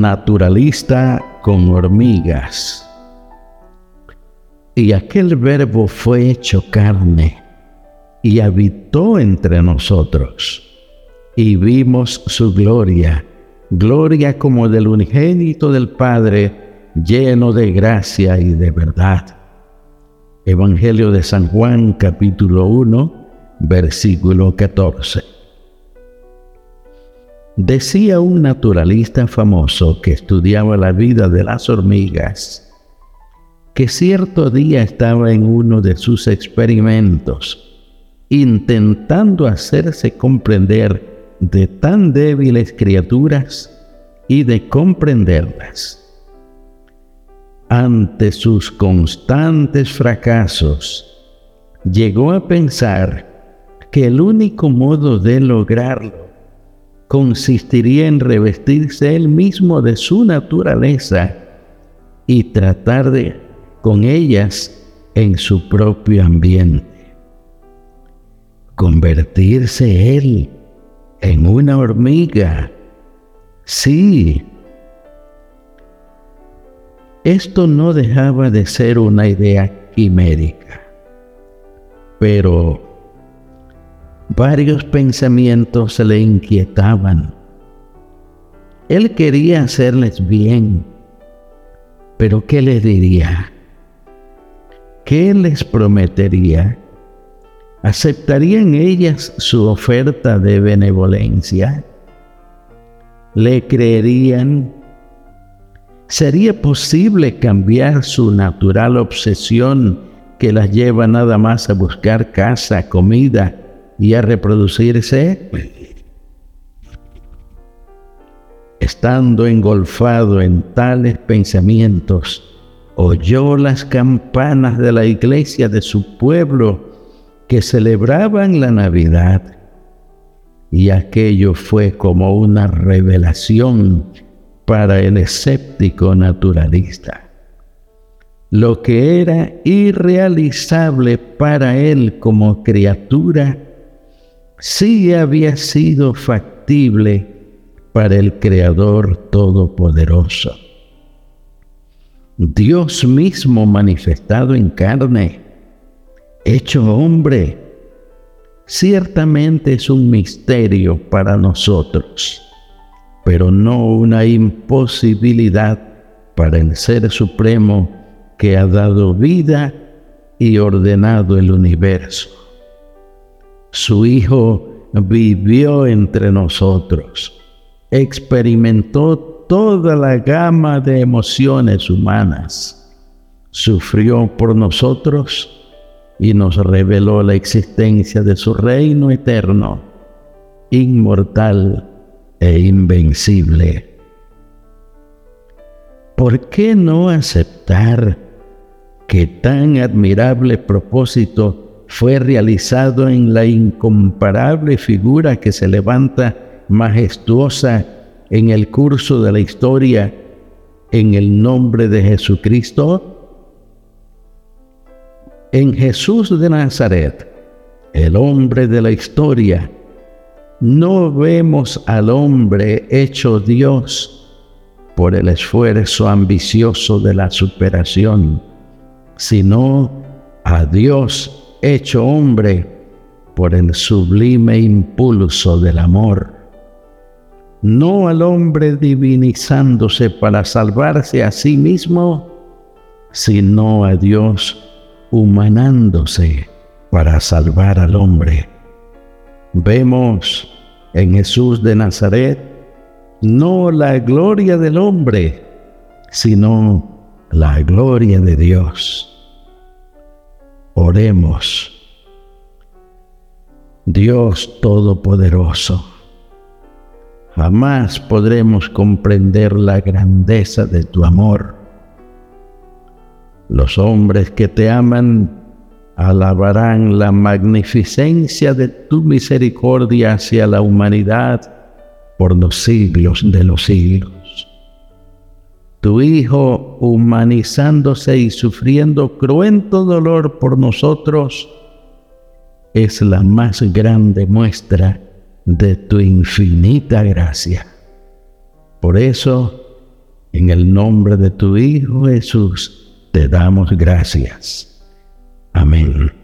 Naturalista con hormigas. Y aquel verbo fue hecho carne y habitó entre nosotros. Y vimos su gloria, gloria como del unigénito del Padre, lleno de gracia y de verdad. Evangelio de San Juan capítulo 1, versículo 14. Decía un naturalista famoso que estudiaba la vida de las hormigas, que cierto día estaba en uno de sus experimentos, intentando hacerse comprender de tan débiles criaturas y de comprenderlas. Ante sus constantes fracasos, llegó a pensar que el único modo de lograrlo consistiría en revestirse él mismo de su naturaleza y tratar de con ellas en su propio ambiente. Convertirse él en una hormiga. Sí, esto no dejaba de ser una idea quimérica, pero varios pensamientos le inquietaban. Él quería hacerles bien, pero ¿qué les diría? ¿Qué les prometería? ¿Aceptarían ellas su oferta de benevolencia? ¿Le creerían? ¿Sería posible cambiar su natural obsesión que las lleva nada más a buscar casa, comida y a reproducirse? Estando engolfado en tales pensamientos, oyó las campanas de la iglesia de su pueblo que celebraban la Navidad. Y aquello fue como una revelación para el escéptico naturalista. Lo que era irrealizable para él como criatura, sí había sido factible para el Creador Todopoderoso. Dios mismo manifestado en carne, hecho hombre, ciertamente es un misterio para nosotros pero no una imposibilidad para el Ser Supremo que ha dado vida y ordenado el universo. Su Hijo vivió entre nosotros, experimentó toda la gama de emociones humanas, sufrió por nosotros y nos reveló la existencia de su reino eterno, inmortal e invencible. ¿Por qué no aceptar que tan admirable propósito fue realizado en la incomparable figura que se levanta majestuosa en el curso de la historia en el nombre de Jesucristo? En Jesús de Nazaret, el hombre de la historia, no vemos al hombre hecho Dios por el esfuerzo ambicioso de la superación, sino a Dios hecho hombre por el sublime impulso del amor. No al hombre divinizándose para salvarse a sí mismo, sino a Dios humanándose para salvar al hombre. Vemos en Jesús de Nazaret no la gloria del hombre, sino la gloria de Dios. Oremos. Dios Todopoderoso, jamás podremos comprender la grandeza de tu amor. Los hombres que te aman alabarán la magnificencia de tu misericordia hacia la humanidad por los siglos de los siglos. Tu Hijo, humanizándose y sufriendo cruento dolor por nosotros, es la más grande muestra de tu infinita gracia. Por eso, en el nombre de tu Hijo Jesús, te damos gracias. Amén.